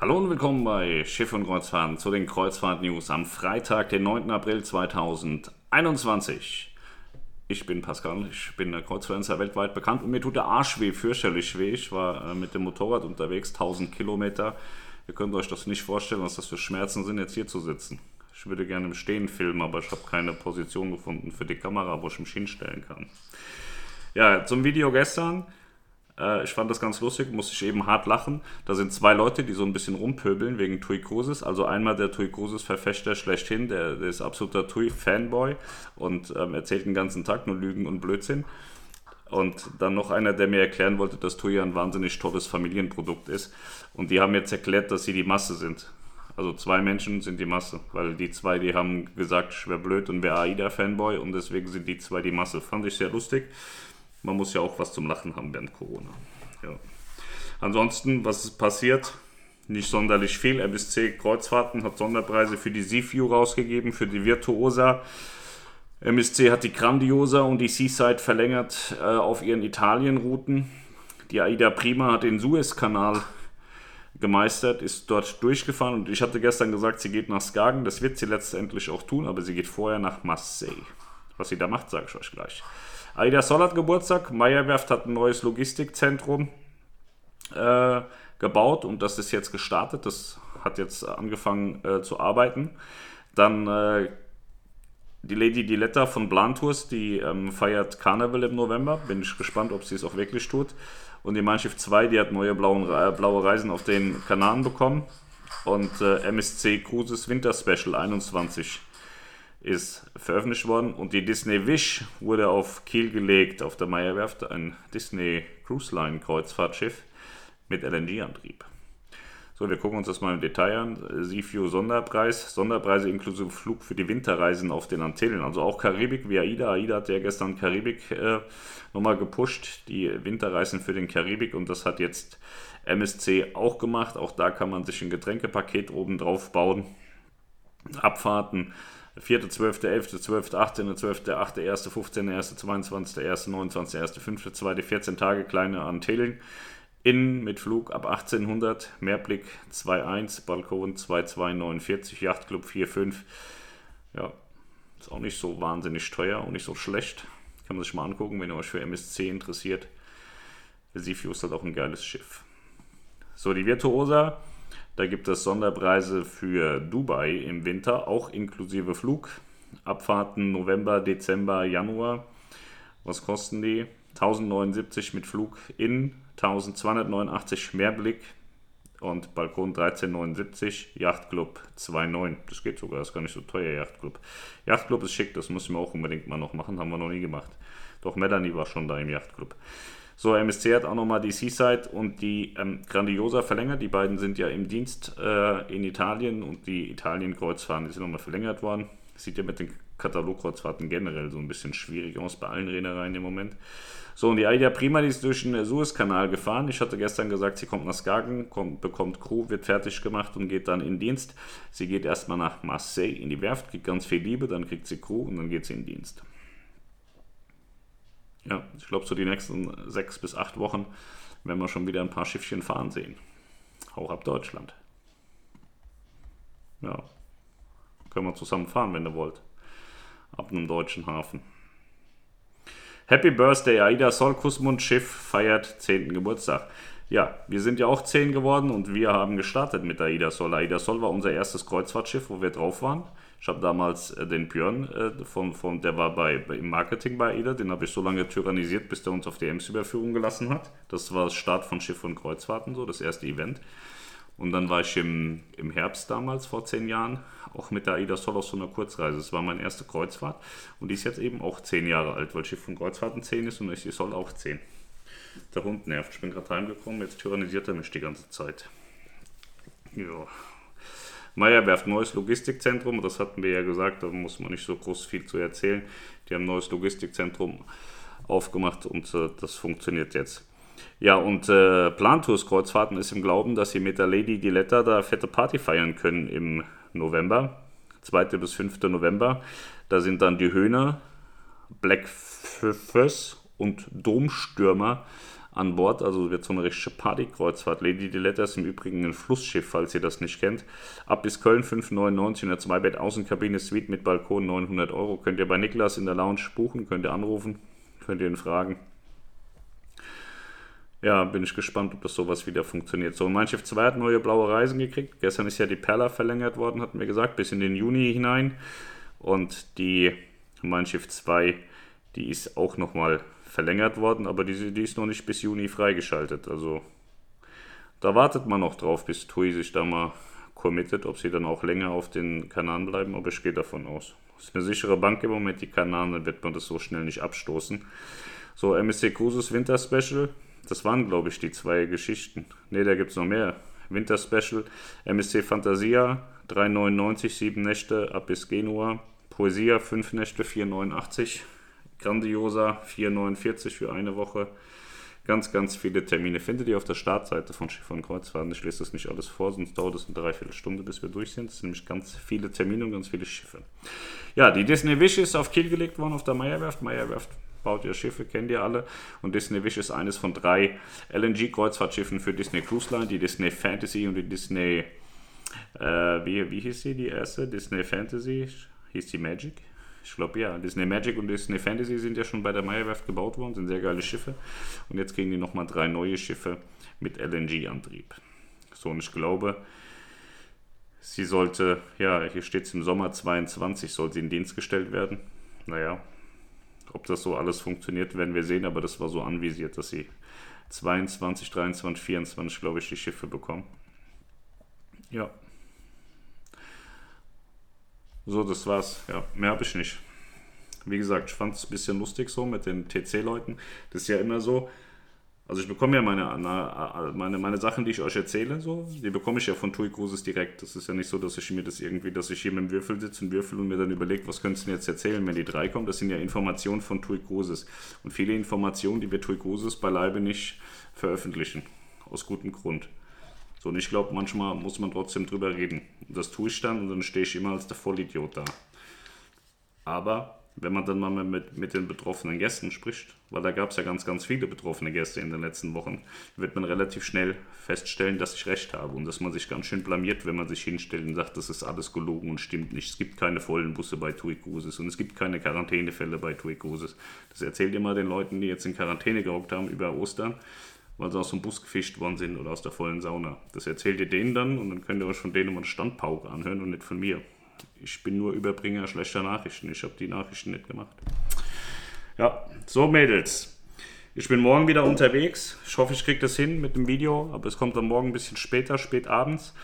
Hallo und willkommen bei Schiff und Kreuzfahrten zu den Kreuzfahrt-News am Freitag, den 9. April 2021. Ich bin Pascal, ich bin der Kreuzfluencer weltweit bekannt und mir tut der Arsch weh, fürchterlich weh. Ich war äh, mit dem Motorrad unterwegs, 1000 Kilometer. Ihr könnt euch das nicht vorstellen, was das für Schmerzen sind, jetzt hier zu sitzen. Ich würde gerne im Stehen filmen, aber ich habe keine Position gefunden für die Kamera, wo ich mich hinstellen kann. Ja, zum Video gestern. Äh, ich fand das ganz lustig, musste ich eben hart lachen. Da sind zwei Leute, die so ein bisschen rumpöbeln wegen Tui Cruises. Also einmal der Tui Cruises Verfechter schlechthin, der, der ist absoluter Tui Fanboy und ähm, erzählt den ganzen Tag nur Lügen und Blödsinn. Und dann noch einer, der mir erklären wollte, dass TUI ein wahnsinnig tolles Familienprodukt ist. Und die haben jetzt erklärt, dass sie die Masse sind. Also zwei Menschen sind die Masse, weil die zwei, die haben gesagt, ich wäre blöd und wäre AIDA-Fanboy und deswegen sind die zwei die Masse. Fand ich sehr lustig man muss ja auch was zum Lachen haben während Corona. Ja. Ansonsten, was ist passiert? Nicht sonderlich viel. MSC Kreuzfahrten hat Sonderpreise für die Seaview rausgegeben, für die Virtuosa. MSC hat die Grandiosa und die Seaside verlängert äh, auf ihren Italienrouten. Die Aida Prima hat den Suezkanal gemeistert, ist dort durchgefahren und ich hatte gestern gesagt, sie geht nach Skagen. Das wird sie letztendlich auch tun, aber sie geht vorher nach Marseille. Was sie da macht, sage ich euch gleich. Aida Sol hat Geburtstag. Meyerwerft hat ein neues Logistikzentrum äh, gebaut und das ist jetzt gestartet. Das hat jetzt angefangen äh, zu arbeiten. Dann äh, die Lady Diletta von Blantours, die ähm, feiert Carnival im November. Bin ich gespannt, ob sie es auch wirklich tut. Und die Mein Schiff 2, die hat neue blauen, äh, blaue Reisen auf den Kanaren bekommen. Und äh, MSC Cruises Winter Special 21 ist veröffentlicht worden und die Disney Wish wurde auf Kiel gelegt auf der Meyerwerft, ein Disney Cruise Line Kreuzfahrtschiff mit LNG-Antrieb. So, wir gucken uns das mal im Detail an. Seaview Sonderpreis, Sonderpreise inklusive Flug für die Winterreisen auf den Antillen, also auch Karibik wie AIDA. AIDA hat ja gestern Karibik äh, nochmal gepusht, die Winterreisen für den Karibik und das hat jetzt MSC auch gemacht. Auch da kann man sich ein Getränkepaket oben drauf bauen. Abfahrten 4.12., 11.12., 18.12., 8.1., 15.1., 22.1., 29.1., 5.2., 14 Tage kleine Antillen. Innen mit Flug ab 1800, Mehrblick 2.1, Balkon 2.249, Yachtclub 4.5. Ja, ist auch nicht so wahnsinnig teuer und nicht so schlecht. Kann man sich mal angucken, wenn ihr euch für MSC interessiert. Der Sifio ist halt auch ein geiles Schiff. So, die Virtuosa da gibt es Sonderpreise für Dubai im Winter, auch inklusive Flug. Abfahrten November, Dezember, Januar. Was kosten die? 1079 mit Flug in, 1289 Mehrblick und Balkon 1379, Yachtclub 2,9. Das geht sogar, das ist gar nicht so teuer, Yachtclub. Yachtclub ist schick, das müssen wir auch unbedingt mal noch machen, haben wir noch nie gemacht. Doch Melanie war schon da im Yachtclub. So, MSC hat auch nochmal die Seaside und die ähm, Grandiosa verlängert. Die beiden sind ja im Dienst äh, in Italien und die Italien-Kreuzfahrten, sind nochmal verlängert worden. Sieht ja mit den Katalogkreuzfahrten generell so ein bisschen schwierig aus bei allen Reedereien im Moment. So, und die Aida Prima, die ist durch den Suezkanal gefahren. Ich hatte gestern gesagt, sie kommt nach Skagen, kommt, bekommt Crew, wird fertig gemacht und geht dann in Dienst. Sie geht erstmal nach Marseille in die Werft, kriegt ganz viel Liebe, dann kriegt sie Crew und dann geht sie in Dienst. Ja, ich glaube, so die nächsten sechs bis acht Wochen werden wir schon wieder ein paar Schiffchen fahren sehen. Auch ab Deutschland. Ja, können wir zusammen fahren, wenn ihr wollt. Ab einem deutschen Hafen. Happy Birthday, Aida Solkusmund Schiff feiert 10. Geburtstag. Ja, wir sind ja auch 10 geworden und wir haben gestartet mit Aida Sol. Aida Sol war unser erstes Kreuzfahrtschiff, wo wir drauf waren. Ich habe damals äh, den Björn, äh, von, von, der war bei, im Marketing bei AIDA, den habe ich so lange tyrannisiert, bis der uns auf die Ems-Überführung gelassen hat. Das war das Start von Schiff und Kreuzfahrten, so das erste Event. Und dann war ich im, im Herbst damals, vor zehn Jahren, auch mit der AIDA Sol auf so einer Kurzreise. Das war meine erste Kreuzfahrt und die ist jetzt eben auch zehn Jahre alt, weil Schiff und Kreuzfahrten zehn ist und die Sol auch zehn. Der Hund nervt. Ich bin gerade heimgekommen, jetzt tyrannisiert er mich die ganze Zeit. Ja. Meier werft neues Logistikzentrum, das hatten wir ja gesagt, da muss man nicht so groß viel zu erzählen. Die haben ein neues Logistikzentrum aufgemacht und äh, das funktioniert jetzt. Ja, und äh, Plantours Kreuzfahrten ist im Glauben, dass sie mit der Lady Diletta da fette Party feiern können im November, 2. bis 5. November. Da sind dann die Höhner, Black Blackfuss und Domstürmer an Bord. Also wird so eine richtige Partykreuzfahrt. Lady Diletta ist im Übrigen ein Flussschiff, falls ihr das nicht kennt. Ab bis Köln 5,99 in der Zweibett-Außenkabine Suite mit Balkon 900 Euro. Könnt ihr bei Niklas in der Lounge buchen, könnt ihr anrufen, könnt ihr ihn fragen. Ja, bin ich gespannt, ob das sowas wieder funktioniert. So, Mein Schiff 2 hat neue blaue Reisen gekriegt. Gestern ist ja die Perla verlängert worden, hatten wir gesagt, bis in den Juni hinein. Und die Mein Schiff 2, die ist auch nochmal verlängert worden, aber die, die ist noch nicht bis Juni freigeschaltet. Also da wartet man noch drauf, bis TUI sich da mal committet, ob sie dann auch länger auf den Kanaren bleiben, aber ich gehe davon aus. Das ist eine sichere Bank im Moment, die Kanaren, dann wird man das so schnell nicht abstoßen. So, MSC Cruises Winter Special, das waren, glaube ich, die zwei Geschichten. Ne, da gibt es noch mehr. Winter Special, MSC Fantasia, 3,99, 7 Nächte ab bis Genua. Poesia, 5 Nächte, 4,89. Grandiosa, 4,49 für eine Woche. Ganz, ganz viele Termine findet ihr auf der Startseite von Schiff und Kreuzfahrten. Ich lese das nicht alles vor, sonst dauert es eine Dreiviertelstunde, bis wir durch sind. Es sind nämlich ganz viele Termine und ganz viele Schiffe. Ja, die Disney Wish ist auf Kiel gelegt worden auf der Meierwerft. Meierwerft baut ihr Schiffe, kennt ihr alle. Und Disney Wish ist eines von drei LNG-Kreuzfahrtschiffen für Disney Cruise Line, die Disney Fantasy und die Disney, äh, wie, wie hieß sie, die erste? Disney Fantasy, hieß die Magic? Ich glaube ja, Disney Magic und Disney Fantasy sind ja schon bei der Meyerwerft gebaut worden, sind sehr geile Schiffe. Und jetzt kriegen die nochmal drei neue Schiffe mit LNG-Antrieb. So, und ich glaube, sie sollte, ja, hier steht es im Sommer 22, soll sie in Dienst gestellt werden. Naja, ob das so alles funktioniert, werden wir sehen, aber das war so anvisiert, dass sie 22, 23, 24, glaube ich, die Schiffe bekommen. Ja. So, das war's. Ja, mehr habe ich nicht. Wie gesagt, ich fand es ein bisschen lustig so mit den TC-Leuten. Das ist ja immer so, also ich bekomme ja meine, meine, meine Sachen, die ich euch erzähle, so, die bekomme ich ja von TUI Cruises direkt. Das ist ja nicht so, dass ich mir das irgendwie, dass ich hier mit dem Würfel sitze und würfel und mir dann überlege, was könntest du mir jetzt erzählen, wenn die drei kommen. Das sind ja Informationen von TUI Cruises. Und viele Informationen, die wir TUI Cruises beileibe nicht veröffentlichen. Aus gutem Grund. So, und ich glaube, manchmal muss man trotzdem drüber reden. Und das tue ich dann und dann stehe ich immer als der Vollidiot da. Aber wenn man dann mal mit, mit den betroffenen Gästen spricht, weil da gab es ja ganz, ganz viele betroffene Gäste in den letzten Wochen, wird man relativ schnell feststellen, dass ich recht habe und dass man sich ganz schön blamiert, wenn man sich hinstellt und sagt, das ist alles gelogen und stimmt nicht. Es gibt keine vollen Busse bei TUI Cruises und es gibt keine Quarantänefälle bei TUI Cruises. Das erzählt mal den Leuten, die jetzt in Quarantäne gehockt haben über Ostern, weil sie aus dem Bus gefischt worden sind oder aus der vollen Sauna. Das erzählt ihr denen dann und dann könnt ihr euch von denen mal einen Standpauke anhören und nicht von mir ich bin nur Überbringer schlechter Nachrichten. Ich habe die Nachrichten nicht gemacht. Ja, so Mädels. Ich bin morgen wieder unterwegs. Ich hoffe, ich kriege das hin mit dem Video, aber es kommt dann morgen ein bisschen später, spät abends.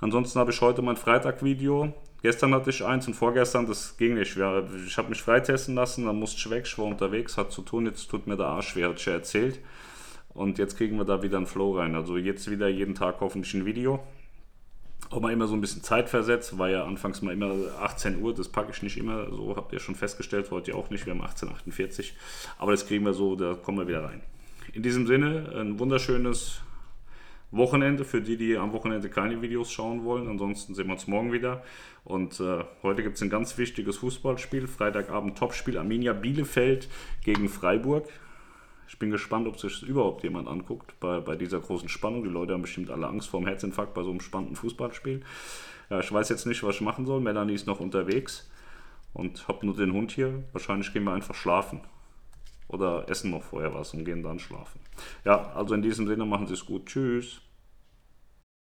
Ansonsten habe ich heute mein Freitag-Video. Gestern hatte ich eins und vorgestern, das ging nicht. Ich habe mich freitesten lassen, dann musste ich weg, ich war unterwegs, hat zu tun, jetzt tut mir der Arsch weh, hat ich ja erzählt. Und jetzt kriegen wir da wieder einen Flow rein. Also jetzt wieder jeden Tag hoffentlich ein Video auch mal immer so ein bisschen Zeit versetzt, war ja anfangs mal immer 18 Uhr, das packe ich nicht immer, so habt ihr schon festgestellt, ihr auch nicht, wir haben 18.48 aber das kriegen wir so, da kommen wir wieder rein. In diesem Sinne, ein wunderschönes Wochenende für die, die am Wochenende keine Videos schauen wollen. Ansonsten sehen wir uns morgen wieder. Und äh, heute gibt es ein ganz wichtiges Fußballspiel. Freitagabend Topspiel Arminia Bielefeld gegen Freiburg. Ich bin gespannt, ob sich das überhaupt jemand anguckt bei, bei dieser großen Spannung. Die Leute haben bestimmt alle Angst vor dem Herzinfarkt bei so einem spannenden Fußballspiel. Ja, ich weiß jetzt nicht, was ich machen soll. Melanie ist noch unterwegs und habe nur den Hund hier. Wahrscheinlich gehen wir einfach schlafen. Oder essen noch vorher was und gehen dann schlafen. Ja, also in diesem Sinne machen Sie es gut. Tschüss.